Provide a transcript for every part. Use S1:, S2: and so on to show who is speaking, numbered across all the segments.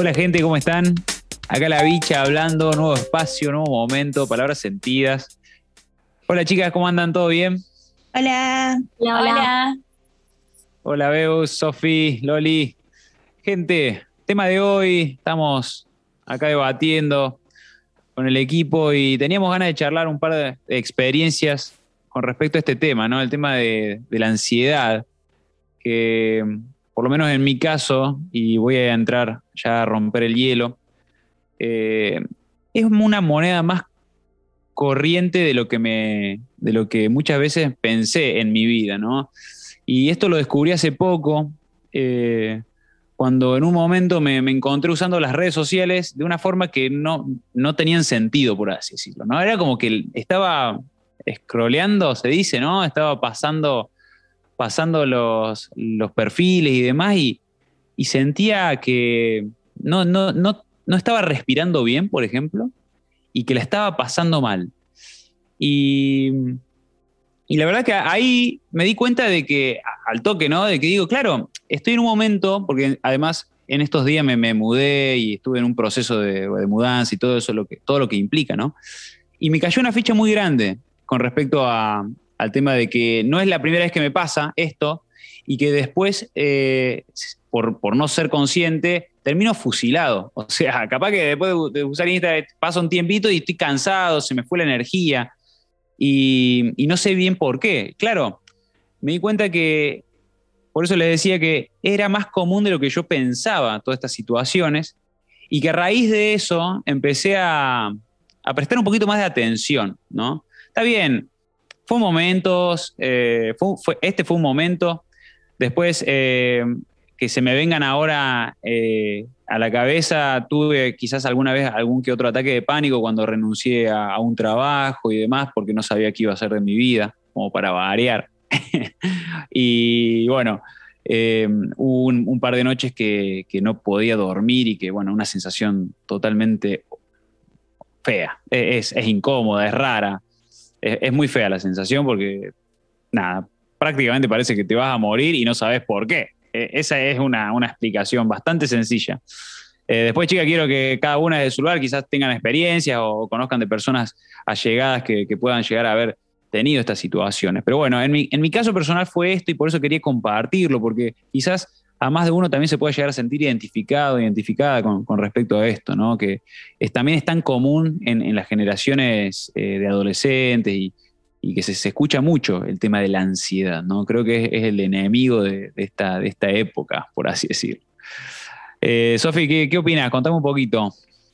S1: Hola gente, ¿cómo están? Acá la bicha hablando, nuevo espacio, nuevo momento, palabras sentidas. Hola chicas, ¿cómo andan? ¿Todo bien?
S2: Hola.
S3: Hola, hola.
S1: Hola Beus, Sofi, Loli. Gente, tema de hoy, estamos acá debatiendo con el equipo y teníamos ganas de charlar un par de experiencias con respecto a este tema, ¿no? El tema de, de la ansiedad, que por lo menos en mi caso, y voy a entrar ya a romper el hielo, eh, es una moneda más corriente de lo que me de lo que muchas veces pensé en mi vida, ¿no? Y esto lo descubrí hace poco, eh, cuando en un momento me, me, encontré usando las redes sociales de una forma que no, no tenían sentido, por así decirlo, ¿no? Era como que estaba scrolleando, se dice, ¿no? Estaba pasando, pasando los, los perfiles y demás y, y sentía que no, no, no, no estaba respirando bien, por ejemplo, y que la estaba pasando mal. Y, y, la verdad que ahí me di cuenta de que, al toque, ¿no? De que digo, claro, estoy en un momento, porque además en estos días me, me mudé y estuve en un proceso de, mudanza y todo eso, lo que, todo lo que implica, ¿no? Y me cayó una ficha muy grande con respecto a, al tema de que no es la primera vez que me pasa esto y que después, eh, por, por no ser consciente, termino fusilado. O sea, capaz que después de usar Instagram pasa un tiempito y estoy cansado, se me fue la energía y, y, no sé bien por qué. Claro, me di cuenta que, por eso les decía que era más común de lo que yo pensaba todas estas situaciones y que a raíz de eso empecé a, a prestar un poquito más de atención, ¿no? Está bien, fue momentos, eh, este fue un momento, después eh, que se me vengan ahora eh, a la cabeza, tuve quizás alguna vez algún que otro ataque de pánico cuando renuncié a, un trabajo y demás, porque no sabía qué iba a hacer de mi vida, como para variar. y bueno, eh, hubo un, par de noches que, no podía dormir y que, bueno, una sensación totalmente fea, es, es incómoda, es rara, es, es muy fea la sensación porque, nada, prácticamente parece que te vas a morir y no sabes por qué. Eh, esa es una, una, explicación bastante sencilla. Eh, después, chicas, quiero que cada una de su lugar quizás tengan experiencias o conozcan de personas allegadas que, que, puedan llegar a haber tenido estas situaciones. Pero bueno, en mi, en mi caso personal fue esto y por eso quería compartirlo, porque quizás a más de uno también se puede llegar a sentir identificado, identificada con, respecto a esto, ¿no? Que también es tan común en, las generaciones eh, de adolescentes y, que se, escucha mucho el tema de la ansiedad, ¿no? Creo que es, el enemigo de, de, esta, de esta época, por así decirlo. Eh, Sofi, ¿qué, ¿qué opinas? Contame un poquito,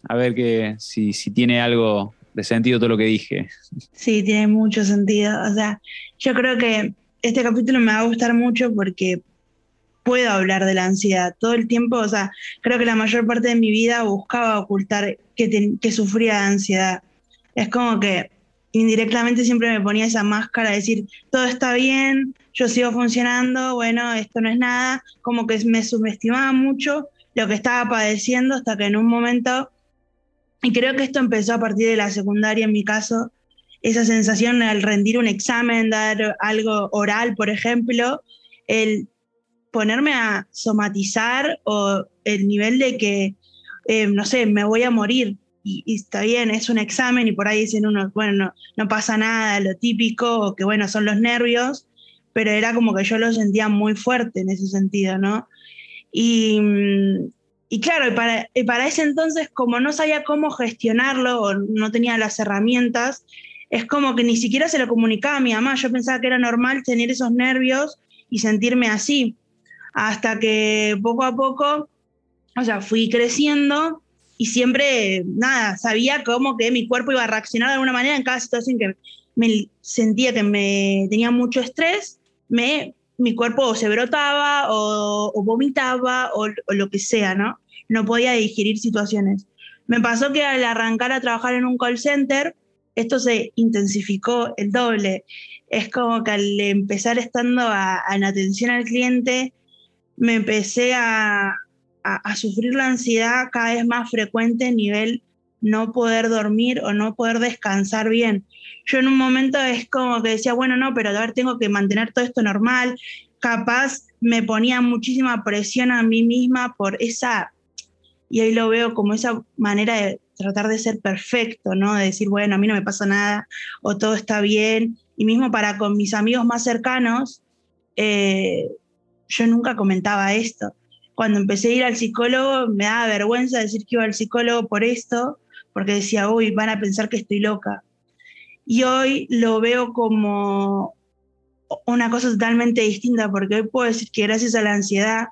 S1: a ver que, si, si tiene algo de sentido todo lo que dije.
S2: Sí, tiene mucho sentido. O sea, yo creo que este capítulo me va a gustar mucho porque puedo hablar de la ansiedad todo el tiempo. O sea, creo que la mayor parte de mi vida buscaba ocultar que, te, que sufría de ansiedad. Es como que indirectamente siempre me ponía esa máscara de decir, todo está bien, yo sigo funcionando, bueno, esto no es nada, como que me subestimaba mucho lo que estaba padeciendo hasta que en un momento, y creo que esto empezó a partir de la secundaria en mi caso, esa sensación al rendir un examen, dar algo oral, por ejemplo, el ponerme a somatizar o el nivel de que, eh, no sé, me voy a morir, y, está bien, es un examen y por ahí dicen uno, bueno, no, no, pasa nada, lo típico, o que bueno, son los nervios, pero era como que yo lo sentía muy fuerte en ese sentido, ¿no? Y, y claro, para, y para ese entonces, como no sabía cómo gestionarlo o no tenía las herramientas, es como que ni siquiera se lo comunicaba a mi mamá, yo pensaba que era normal tener esos nervios y sentirme así, hasta que poco a poco, o sea, fui creciendo y siempre, nada, sabía cómo que mi cuerpo iba a reaccionar de alguna manera en cada situación que me sentía que me tenía mucho estrés, me, mi cuerpo se brotaba o, o vomitaba o, o, lo que sea, ¿no? No podía digerir situaciones. Me pasó que al arrancar a trabajar en un call center, esto se intensificó el doble. Es como que al empezar estando a en atención al cliente, me empecé a, a, sufrir la ansiedad cada vez más frecuente nivel no poder dormir o no poder descansar bien. Yo en un momento es como que decía, bueno, no, pero a ver, tengo que mantener todo esto normal. Capaz me ponía muchísima presión a mí misma por esa, y ahí lo veo como esa manera de tratar de ser perfecto, ¿no? De decir, bueno, a mí no me pasa nada o todo está bien. Y mismo para con mis amigos más cercanos, eh, yo nunca comentaba esto. Cuando empecé a ir al psicólogo, me daba vergüenza decir que iba al psicólogo por esto, porque decía, uy, van a pensar que estoy loca. Y hoy lo veo como una cosa totalmente distinta, porque hoy puedo decir que gracias a la ansiedad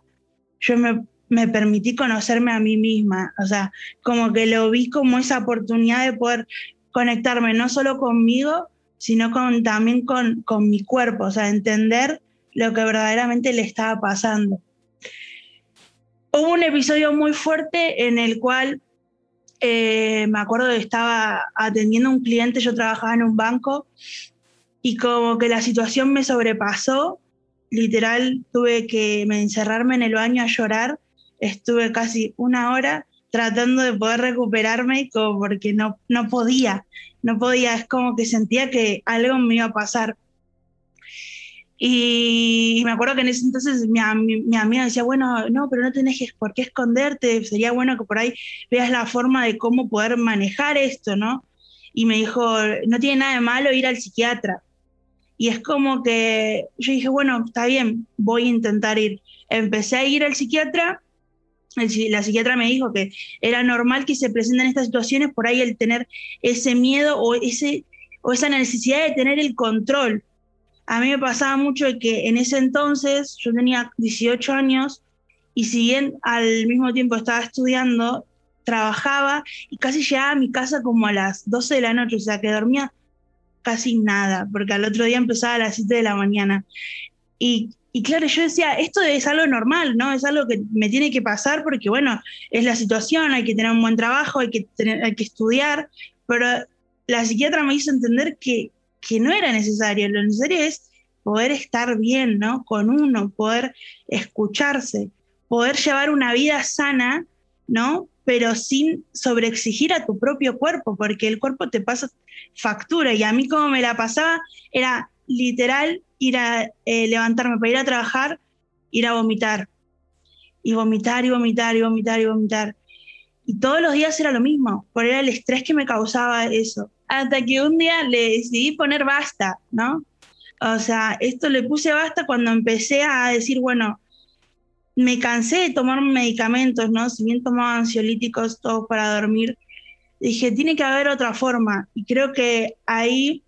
S2: yo me, me permití conocerme a mí misma, o sea, como que lo vi como esa oportunidad de poder conectarme no solo conmigo, sino también con, con mi cuerpo, o sea, entender lo que verdaderamente le estaba pasando. Hubo un episodio muy fuerte en el cual eh, me acuerdo que estaba atendiendo a un cliente, yo trabajaba en un banco y como que la situación me sobrepasó, literal tuve que encerrarme en el baño a llorar, estuve casi una hora tratando de poder recuperarme porque no, no podía, no podía, es como que sentía que algo me iba a pasar. Y me acuerdo que en ese entonces mi, mi, amiga decía, bueno, no, pero no tenés por qué esconderte, sería bueno que por ahí veas la forma de cómo poder manejar esto, ¿no? Y me dijo, no tiene nada de malo ir al psiquiatra. Y es como que yo dije, bueno, está bien, voy a intentar ir. Empecé a ir al psiquiatra, la psiquiatra me dijo que era normal que se presenten estas situaciones, por ahí el tener ese miedo o, ese, o esa necesidad de tener el control a mí me pasaba mucho de que en ese entonces yo tenía 18 años y si bien al mismo tiempo estaba estudiando, trabajaba y casi llegaba a mi casa como a las 12 de la noche, o sea que dormía casi nada, porque al otro día empezaba a las 7 de la mañana. Y, claro, yo decía, esto es algo normal, ¿no? Es algo que me tiene que pasar porque, bueno, es la situación, hay que tener un buen trabajo, hay que, tener, hay que estudiar, pero la psiquiatra me hizo entender que, que no era necesario. Lo necesario es poder estar bien, ¿no? Con uno, poder escucharse, poder llevar una vida sana, ¿no? Pero sin sobreexigir a tu propio cuerpo, porque el cuerpo te pasa factura. Y a mí como me la pasaba era literal ir a eh, levantarme para ir a trabajar, ir a vomitar. Y vomitar y vomitar y vomitar y vomitar. Y todos los días era lo mismo, por era el estrés que me causaba eso hasta que un día le decidí poner basta, ¿no? O sea, esto le puse basta cuando empecé a decir, bueno, me cansé de tomar medicamentos, ¿no? Si bien tomaba ansiolíticos todos para dormir, dije, tiene que haber otra forma. Y creo que ahí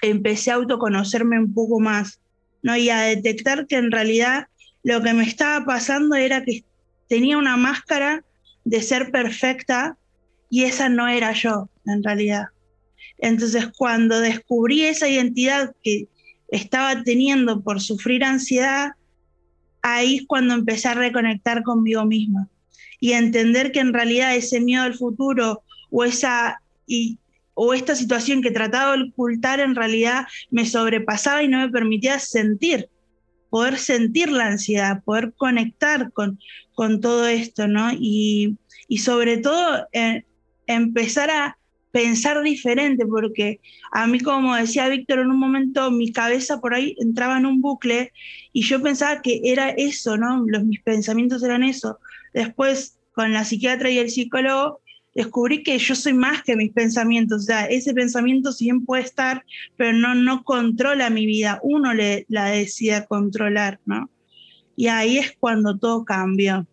S2: empecé a autoconocerme un poco más, ¿no? Y a detectar que en realidad lo que me estaba pasando era que tenía una máscara de ser perfecta y esa no era yo, en realidad. Entonces, cuando descubrí esa identidad que estaba teniendo por sufrir ansiedad, ahí es cuando empecé a reconectar conmigo misma y a entender que en realidad ese miedo al futuro o esa y, o esta situación que trataba de ocultar en realidad me sobrepasaba y no me permitía sentir, poder sentir la ansiedad, poder conectar con, con todo esto, ¿no? Y, y sobre todo eh, empezar a, pensar diferente, porque a mí, como decía Víctor, en un momento mi cabeza por ahí entraba en un bucle y yo pensaba que era eso, ¿no? Los, mis pensamientos eran eso. Después, con la psiquiatra y el psicólogo, descubrí que yo soy más que mis pensamientos, o sea, ese pensamiento sí bien puede estar, pero no, no controla mi vida, uno le, la decide controlar, ¿no? Y ahí es cuando todo cambió.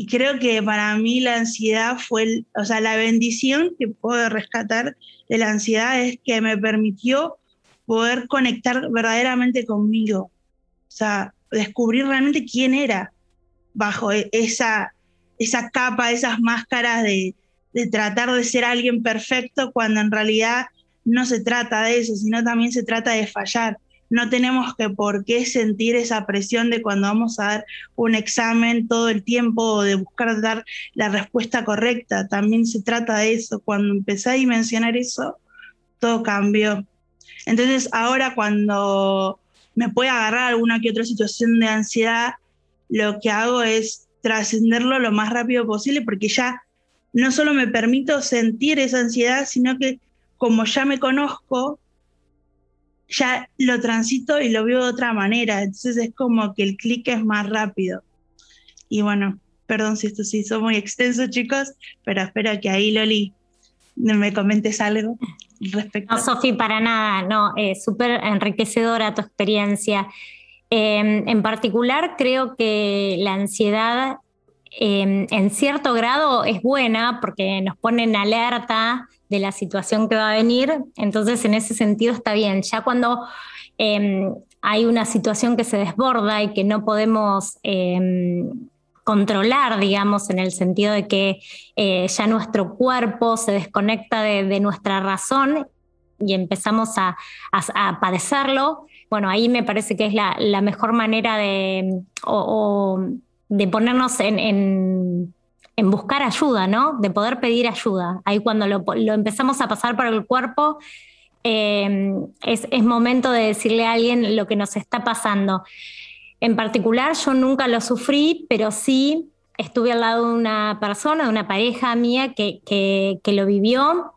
S2: Y creo que para mí la ansiedad fue, o sea, la bendición que puedo rescatar de la ansiedad es que me permitió poder conectar verdaderamente conmigo. O sea, descubrir realmente quién era bajo e-, esa, esa capa, esas máscaras de, de tratar de ser alguien perfecto cuando en realidad no se trata de eso, sino también se trata de fallar no tenemos que por qué sentir esa presión de cuando vamos a dar un examen todo el tiempo de buscar dar la respuesta correcta. También se trata de eso. Cuando empecé a dimensionar eso, todo cambió. Entonces ahora cuando me puede agarrar alguna que otra situación de ansiedad, lo que hago es trascenderlo lo más rápido posible porque ya no solo me permito sentir esa ansiedad, sino que como ya me conozco, ya lo transito y lo veo de otra manera. Entonces es como que el clic es más rápido. Y bueno, Perdón si esto se hizo muy extenso, chicos, pero espero que ahí, Loli, me comentes algo respecto.
S3: No, Sofi, para nada, no, es súper enriquecedora tu experiencia. Em, en particular, creo que la ansiedad em, en cierto grado es buena porque nos pone en alerta de la situación que va a venir, entonces en ese sentido está bien. Ya cuando em, hay una situación que se desborda y que no podemos controlar, digamos, en el sentido de que eh, ya nuestro cuerpo se desconecta de, nuestra razón y empezamos a, padecerlo, bueno, ahí me parece que es la, mejor manera de, de ponernos en, buscar ayuda, ¿no? De poder pedir ayuda. Ahí cuando lo, empezamos a pasar por el cuerpo, eh, es, es momento de decirle a alguien lo que nos está pasando. En particular, yo nunca lo sufrí, pero sí estuve al lado de una persona, de una pareja mía que, lo vivió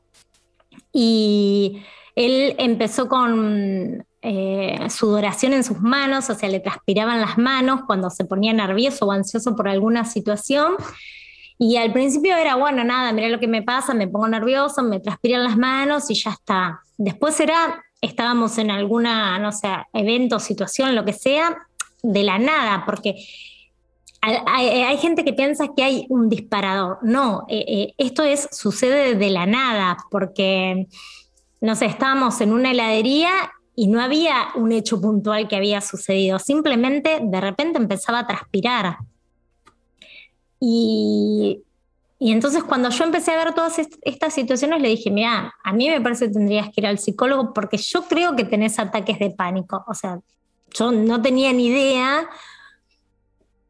S3: y él empezó con eh, sudoración en sus manos, o sea, le transpiraban las manos cuando se ponía nervioso o ansioso por alguna situación. Y al principio era, bueno, nada, mira lo que me pasa, me pongo nervioso, me transpiran las manos y ya está. Después era, estábamos en alguna, no sé, evento, situación, lo que sea, de la nada, porque hay, gente que piensa que hay un disparador. No, eh, eh, esto es, sucede de la nada, porque, no sé, estábamos en una heladería y no había un hecho puntual que había sucedido, simplemente de repente empezaba a transpirar. Y, entonces cuando yo empecé a ver todas estas situaciones, le dije, mira, a mí me parece que tendrías que ir al psicólogo porque yo creo que tenés ataques de pánico. O sea, yo no tenía ni idea,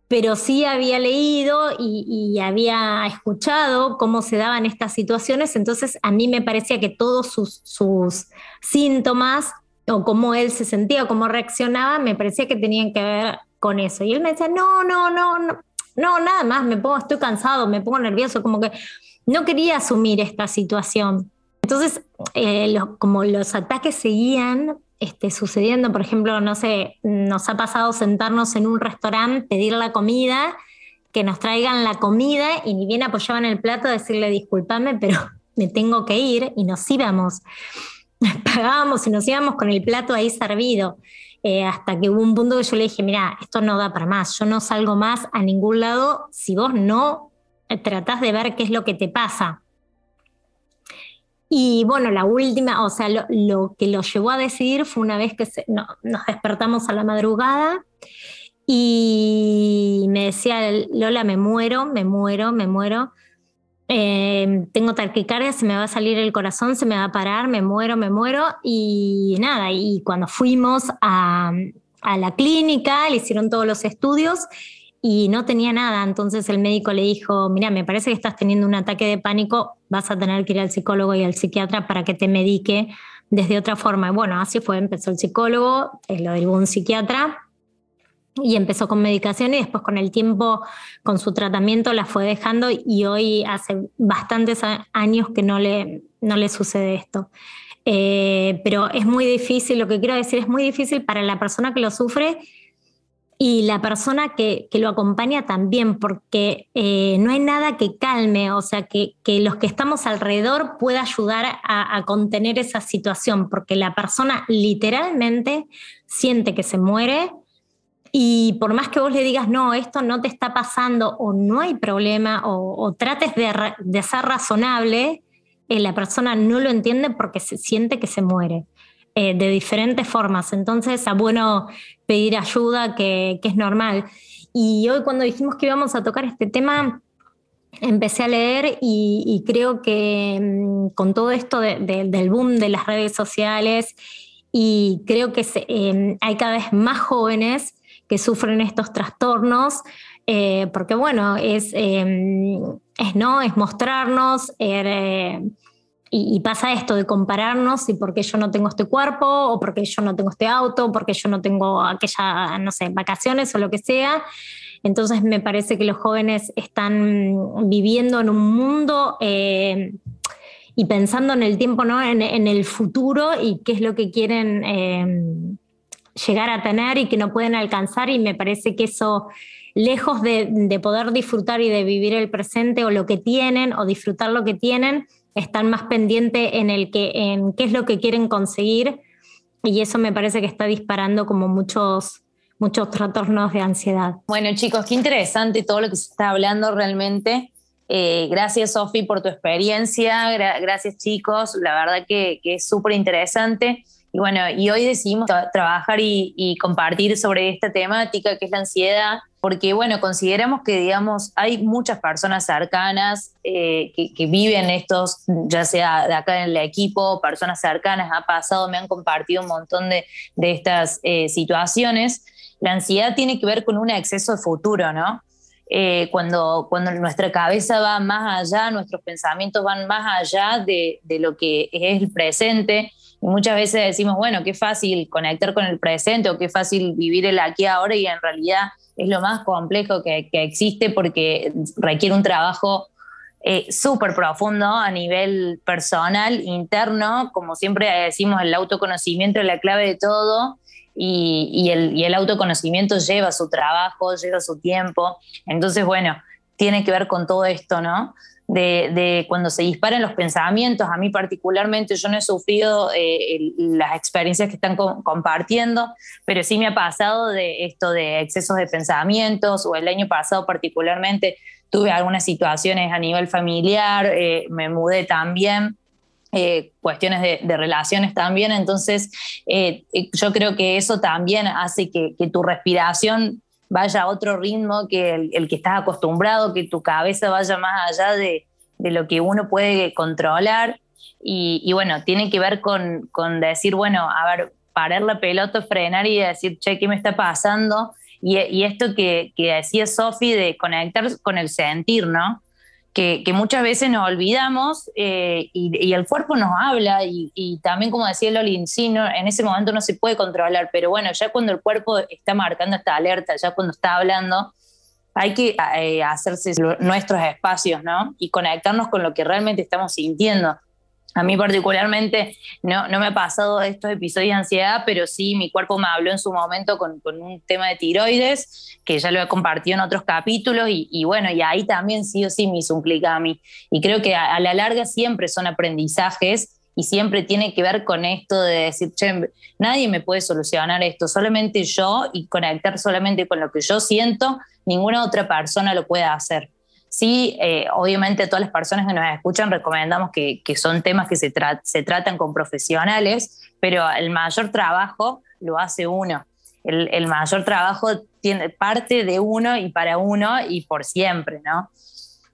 S3: pero sí había leído y, había escuchado cómo se daban estas situaciones, entonces a mí me parecía que todos sus, síntomas o cómo él se sentía, cómo reaccionaba, me parecía que tenían que ver con eso. Y él me decía, no, no, no, no, no, nada más, me pongo, estoy cansado, me pongo nervioso, como que no quería asumir esta situación. Entonces, eh, como los ataques seguían, este, sucediendo. Por ejemplo, no sé, nos ha pasado sentarnos en un restaurante, pedir la comida, que nos traigan la comida y ni bien apoyaban el plato, decirle discúlpame, pero me tengo que ir y nos íbamos. Pagábamos y nos íbamos con el plato ahí servido. Eh, hasta que hubo un punto que yo le dije, mira, esto no da para más, yo no salgo más a ningún lado si vos no tratás de ver qué es lo que te pasa. Y bueno, la última, o sea, lo, que lo llevó a decidir fue una vez que nos despertamos a la madrugada y me decía, Lola, me muero, me muero, me muero. Eh, tengo taquicardia, se me va a salir el corazón, se me va a parar, me muero, me muero. Y nada, y cuando fuimos a, la clínica, le hicieron todos los estudios y no tenía nada. Entonces el médico le dijo, mira, me parece que estás teniendo un ataque de pánico, vas a tener que ir al psicólogo y al psiquiatra para que te medique desde otra forma. bueno, así fue, empezó el psicólogo, eh, lo derivó un psiquiatra y empezó con medicación y después con el tiempo, con su tratamiento, la fue dejando y hoy hace bastantes años que no le, no le sucede esto. Eh, pero es muy difícil, lo que quiero decir es muy difícil para la persona que lo sufre y la persona que, lo acompaña también, porque eh, no hay nada que calme, o sea, que, los que estamos alrededor pueda ayudar a, contener esa situación, porque la persona literalmente siente que se muere y por más que vos le digas, no, esto no te está pasando o no hay problema o, trates de, de, ser razonable, eh, la persona no lo entiende porque se siente que se muere. Eh, de diferentes formas. Entonces, es bueno pedir ayuda, que, es normal. Y hoy cuando dijimos que íbamos a tocar este tema, empecé a leer y, creo que mm, con todo esto del boom de las redes sociales, y creo que em, hay cada vez más jóvenes que sufren estos trastornos, eh, porque bueno, es, em, es, ¿no? es mostrarnos, eh, y, pasa esto de compararnos y por qué yo no tengo este cuerpo, o por qué yo no tengo este auto, porque yo no tengo aquella, no sé, vacaciones o lo que sea. Entonces me parece que los jóvenes están viviendo en un mundo eh, y pensando en el tiempo, ¿no? En, el futuro y qué es lo que quieren eh, llegar a tener y que no pueden alcanzar. Y me parece que eso lejos de, poder disfrutar y de vivir el presente o lo que tienen o disfrutar lo que tienen, están más pendientes en, el que, en qué es lo que quieren conseguir y eso me parece que está disparando como muchos, muchos trastornos de ansiedad.
S4: Bueno chicos, qué interesante todo lo que se está hablando realmente. Eh, gracias Sofi por tu experiencia, gracias chicos, la verdad que, que es súper interesante. Y bueno, y hoy decidimos trabajar y, compartir sobre esta temática que es la ansiedad, porque bueno, consideramos que, digamos, hay muchas personas cercanas eh, que, viven estos, ya sea de acá en el equipo, personas cercanas, ha pasado, me han compartido un montón de, de estas eh, situaciones. La ansiedad tiene que ver con un exceso de futuro, ¿no? Eh, cuando, cuando nuestra cabeza va más allá, nuestros pensamientos van más allá de, de lo que es el presente, muchas veces decimos, bueno, qué fácil conectar con el presente o qué fácil vivir el aquí ahora y en realidad es lo más complejo que, existe porque requiere un trabajo eh, súper profundo a nivel personal, interno, como siempre decimos, el autoconocimiento es la clave de todo y, el, y el autoconocimiento lleva su trabajo, lleva su tiempo. Entonces, bueno, tiene que ver con todo esto, ¿no? De, cuando se disparan los pensamientos. A mí particularmente yo no he sufrido eh, las experiencias que están compartiendo, pero sí me ha pasado de esto de excesos de pensamientos o el año pasado particularmente tuve algunas situaciones a nivel familiar, eh, me mudé también. Eh, cuestiones de, relaciones también, entonces yo creo que eso también hace que, que tu respiración vaya a otro ritmo que el, que estás acostumbrado, que tu cabeza vaya más allá de, lo que uno puede controlar. Y, bueno, tiene que ver con, decir, bueno, a ver, parar la pelota, frenar y decir, che, ¿qué me está pasando? Y, esto que, que decía Sofi de conectar con el sentir, ¿no? Que, muchas veces nos olvidamos eh, y, el cuerpo nos habla y, también como decía Loli, sí, en ese momento no se puede controlar, pero bueno, ya cuando el cuerpo está marcando esta alerta, ya cuando está hablando, hay que eh, hacerse nuestros espacios, ¿no? Y conectarnos con lo que realmente estamos sintiendo. A mí particularmente no, no me ha pasado estos episodios de ansiedad, pero sí mi cuerpo me habló en su momento con, un tema de tiroides, que ya lo he compartido en otros capítulos, y, bueno, y ahí también sí o sí me hizo un clic a mí. Y creo que a, la larga siempre son aprendizajes y siempre tiene que ver con esto de decir, che, nadie me puede solucionar esto, solamente yo y conectar solamente con lo que yo siento, ninguna otra persona lo puede hacer. Sí, eh, obviamente todas las personas que nos escuchan recomendamos que, son temas que se, se, tratan con profesionales, pero el mayor trabajo lo hace uno. El, mayor trabajo tiene parte de uno y para uno y por siempre, ¿no?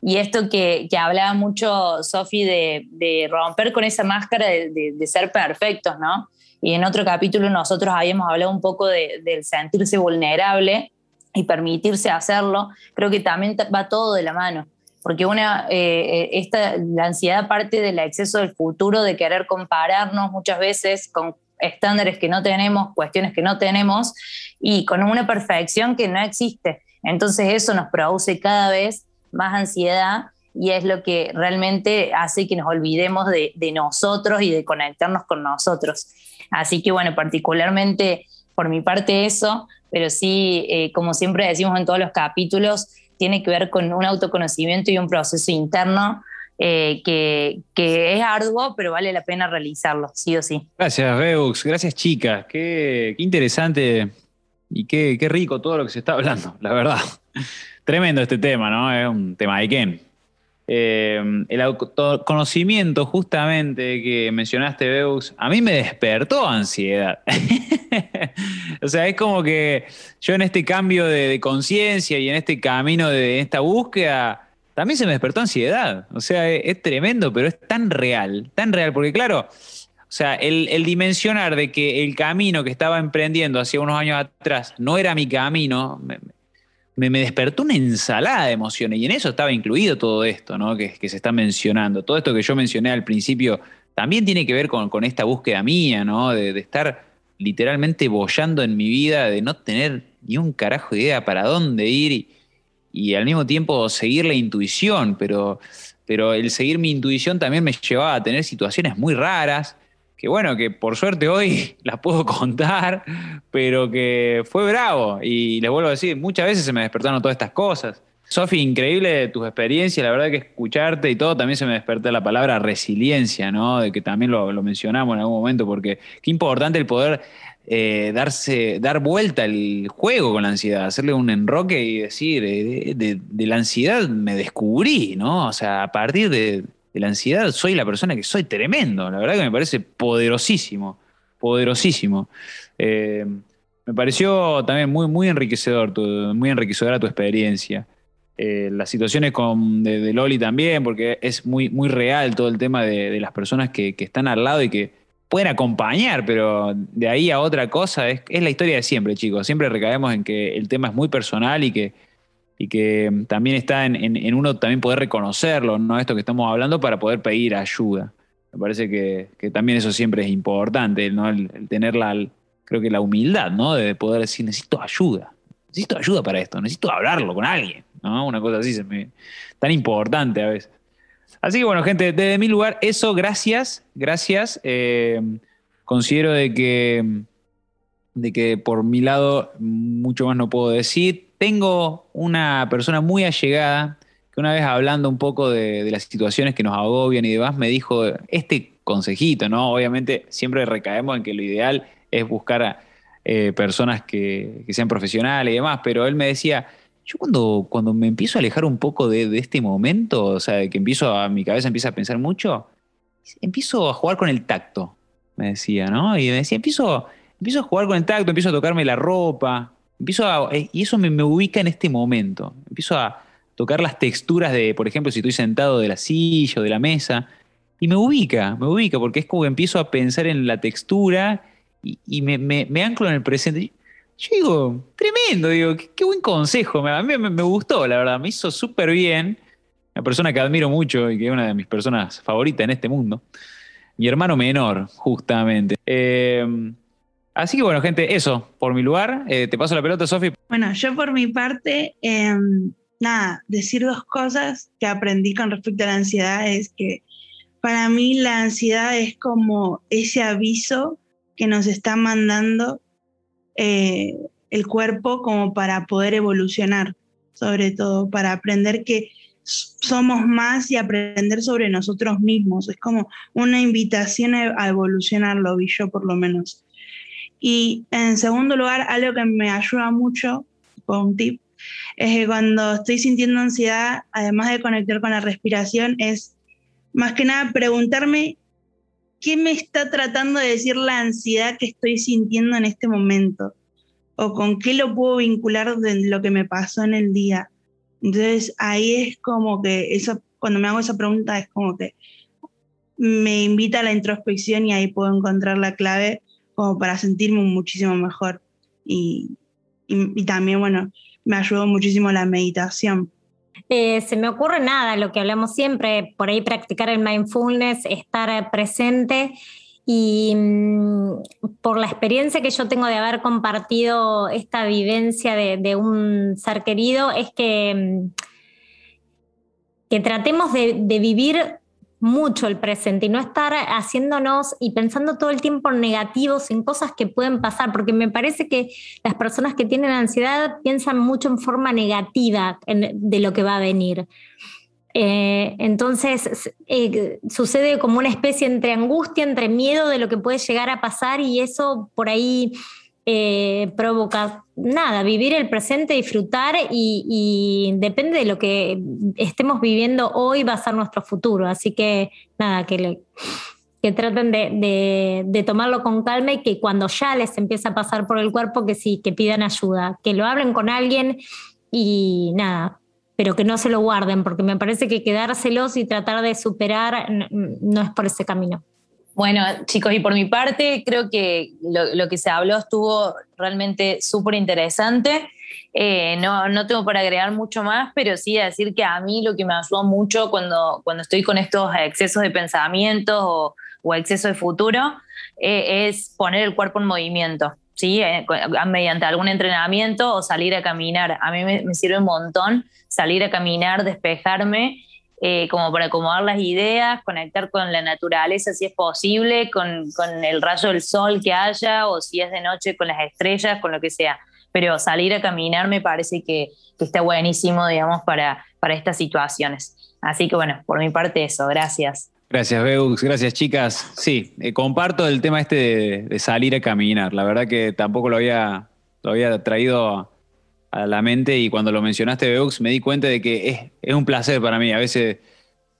S4: Y esto que, hablaba mucho Sofi de, romper con esa máscara de, ser perfectos, ¿no? Y en otro capítulo nosotros habíamos hablado un poco del sentirse vulnerable y permitirse hacerlo, creo que también va todo de la mano, porque una, eh, eh, esta, la ansiedad parte del exceso del futuro, de querer compararnos muchas veces con estándares que no tenemos, cuestiones que no tenemos, y con una perfección que no existe. Entonces eso nos produce cada vez más ansiedad y es lo que realmente hace que nos olvidemos de, de nosotros y de conectarnos con nosotros. Así que bueno, particularmente por mi parte eso, pero sí, eh, como siempre decimos en todos los capítulos, tiene que ver con un autoconocimiento y un proceso interno eh, que, es arduo, pero vale la pena realizarlo, sí o sí.
S1: Gracias, Beux. Gracias, chicas. Qué, interesante y qué, qué, rico todo lo que se está hablando, la verdad. Tremendo este tema, ¿no? Es un tema de Ken. Eh, el autoconocimiento, justamente, que mencionaste, Beus, a mí me despertó ansiedad. o sea, es como que yo en este cambio de, conciencia y en este camino de esta búsqueda, también se me despertó ansiedad. O sea, es, tremendo, pero es tan real, tan real, porque claro, o sea, el, dimensionar de que el camino que estaba emprendiendo hace unos años atrás no era mi camino, me, despertó una ensalada de emociones y en eso estaba incluido todo esto ¿no? que, se está mencionando. Todo esto que yo mencioné al principio también tiene que ver con, esta búsqueda mía, ¿no? de, estar literalmente bollando en mi vida, de no tener ni un carajo de idea para dónde ir y, al mismo tiempo seguir la intuición, pero, pero el seguir mi intuición también me llevaba a tener situaciones muy raras que bueno, que por suerte hoy las puedo contar, pero que fue bravo. Y les vuelvo a decir, muchas veces se me despertaron todas estas cosas. Sofi, increíble tus experiencias, la verdad que escucharte y todo, también se me despertó la palabra resiliencia, ¿no? De que también lo, mencionamos en algún momento, porque qué importante el poder eh, darse, dar vuelta al juego con la ansiedad, hacerle un enroque y decir, eh, de, la ansiedad me descubrí, ¿no? O sea, a partir de, la ansiedad soy la persona que soy tremendo, la verdad que me parece poderosísimo, poderosísimo. Eh, me pareció también muy, muy enriquecedor, muy enriquecedora tu experiencia. Eh, las situaciones con, de, Loli también, porque es muy, muy real todo el tema de, las personas que, están al lado y que pueden acompañar, pero de ahí a otra cosa es, la historia de siempre, chicos. Siempre recaemos en que el tema es muy personal y que, y que también está en, uno también poder reconocerlo, ¿no? Esto que estamos hablando para poder pedir ayuda. Me parece que, también eso siempre es importante, ¿no? El, tener la, creo que la humildad, ¿no? De poder decir, necesito ayuda. Necesito ayuda para esto, necesito hablarlo con alguien. ¿no? Una cosa así, se me, tan importante a veces. Así que bueno, gente, desde mi lugar, eso, gracias, gracias. Eh, considero de que, de que por mi lado mucho más no puedo decir. Tengo una persona muy allegada que una vez hablando un poco de, las situaciones que nos agobian y demás, me dijo este consejito, ¿no? Obviamente siempre recaemos en que lo ideal es buscar a eh, personas que, sean profesionales y demás, pero él me decía, yo cuando, cuando me empiezo a alejar un poco de, este momento, o sea, que empiezo a, mi cabeza empieza a pensar mucho, empiezo a jugar con el tacto, me decía, ¿no? Y me decía, empiezo, empiezo a jugar con el tacto, empiezo a tocarme la ropa, empiezo a, eh, y eso me, ubica en este momento. Empiezo a tocar las texturas de, por ejemplo, si estoy sentado de la silla o de la mesa, y me ubica, me ubica, porque es como que empiezo a pensar en la textura y, me, anclo en el presente. Yo digo, tremendo, digo, qué, buen consejo. A mí me, gustó, la verdad, me hizo súper bien. Una persona que admiro mucho y que es una de mis personas favoritas en este mundo. Mi hermano menor, justamente. Eh, así que bueno, gente, eso, por mi lugar. Eh, te paso la pelota, Sofi.
S2: Bueno, yo por mi parte, em, nada, decir dos cosas que aprendí con respecto a la ansiedad es que para mí la ansiedad es como ese aviso que nos está mandando eh, el cuerpo como para poder evolucionar, sobre todo, para aprender que somos más y aprender sobre nosotros mismos. Es como una invitación a evolucionar, lo vi yo por lo menos. Y en segundo lugar, algo que me ayuda mucho, un tip, es que cuando estoy sintiendo ansiedad, además de conectar con la respiración, es más que nada preguntarme ¿qué me está tratando de decir la ansiedad que estoy sintiendo en este momento? ¿O con qué lo puedo vincular de lo que me pasó en el día? Entonces ahí es como que, eso, cuando me hago esa pregunta es como que me invita a la introspección y ahí puedo encontrar la clave como para sentirme muchísimo mejor. Y, y también, bueno, me ayudó muchísimo la meditación
S3: eh, se me ocurre nada, lo que hablamos siempre, por ahí practicar el mindfulness, estar presente y mm, por la experiencia que yo tengo de haber compartido esta vivencia de, un ser querido, es que, mm, que tratemos de vivir mucho el presente y no estar haciéndonos y pensando todo el tiempo negativos, en cosas que pueden pasar, porque me parece que las personas que tienen ansiedad piensan mucho en forma negativa de lo que va a venir. Eh, entonces eh, sucede como una especie entre angustia, entre miedo de lo que puede llegar a pasar y eso por ahí eh, provoca nada, vivir el presente, disfrutar y, depende de lo que estemos viviendo hoy va a ser nuestro futuro. Así que nada, que, que traten de, tomarlo con calma y que cuando ya les empieza a pasar por el cuerpo, que sí, que pidan ayuda, que lo hablen con alguien y nada, pero que no se lo guarden, porque me parece que quedárselos y tratar de superar no es por ese camino.
S4: Bueno, chicos, y por mi parte, creo que lo, que se habló estuvo realmente súper interesante. Eh, no, no tengo para agregar mucho más, pero sí decir que a mí lo que me ayudó mucho cuando, cuando estoy con estos excesos de pensamientos o, o exceso de futuro eh, es poner el cuerpo en movimiento. ¿sí? Eh, mediante algún entrenamiento o salir a caminar. A mí me, me, sirve un montón salir a caminar, despejarme eh, como para acomodar las ideas, conectar con la naturaleza si es posible, con, con, el rayo del sol que haya, o si es de noche con las estrellas, con lo que sea. Pero salir a caminar me parece que, que está buenísimo, digamos, para, para estas situaciones. Así que bueno, por mi parte eso, gracias.
S1: Gracias, Beux. Gracias, chicas. Sí, eh, comparto el tema este de, salir a caminar. La verdad que tampoco lo había, lo había traído a, la mente y cuando lo mencionaste, Beux, me di cuenta de que es, un placer para mí. A veces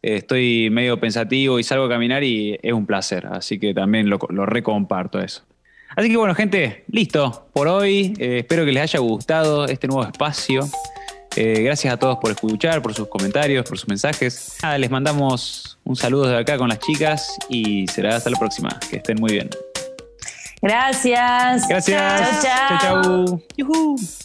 S1: eh, estoy medio pensativo y salgo a caminar y es un placer. Así que también lo, lo recomparto eso. Así que bueno, gente, listo por hoy. Eh, espero que les haya gustado este nuevo espacio. Eh, gracias a todos por escuchar, por sus comentarios, por sus mensajes. Nada, les mandamos un saludo de acá con las chicas y será hasta la próxima. Que estén muy bien.
S4: Gracias.
S1: Gracias.
S4: Chao, chao. chao, chao.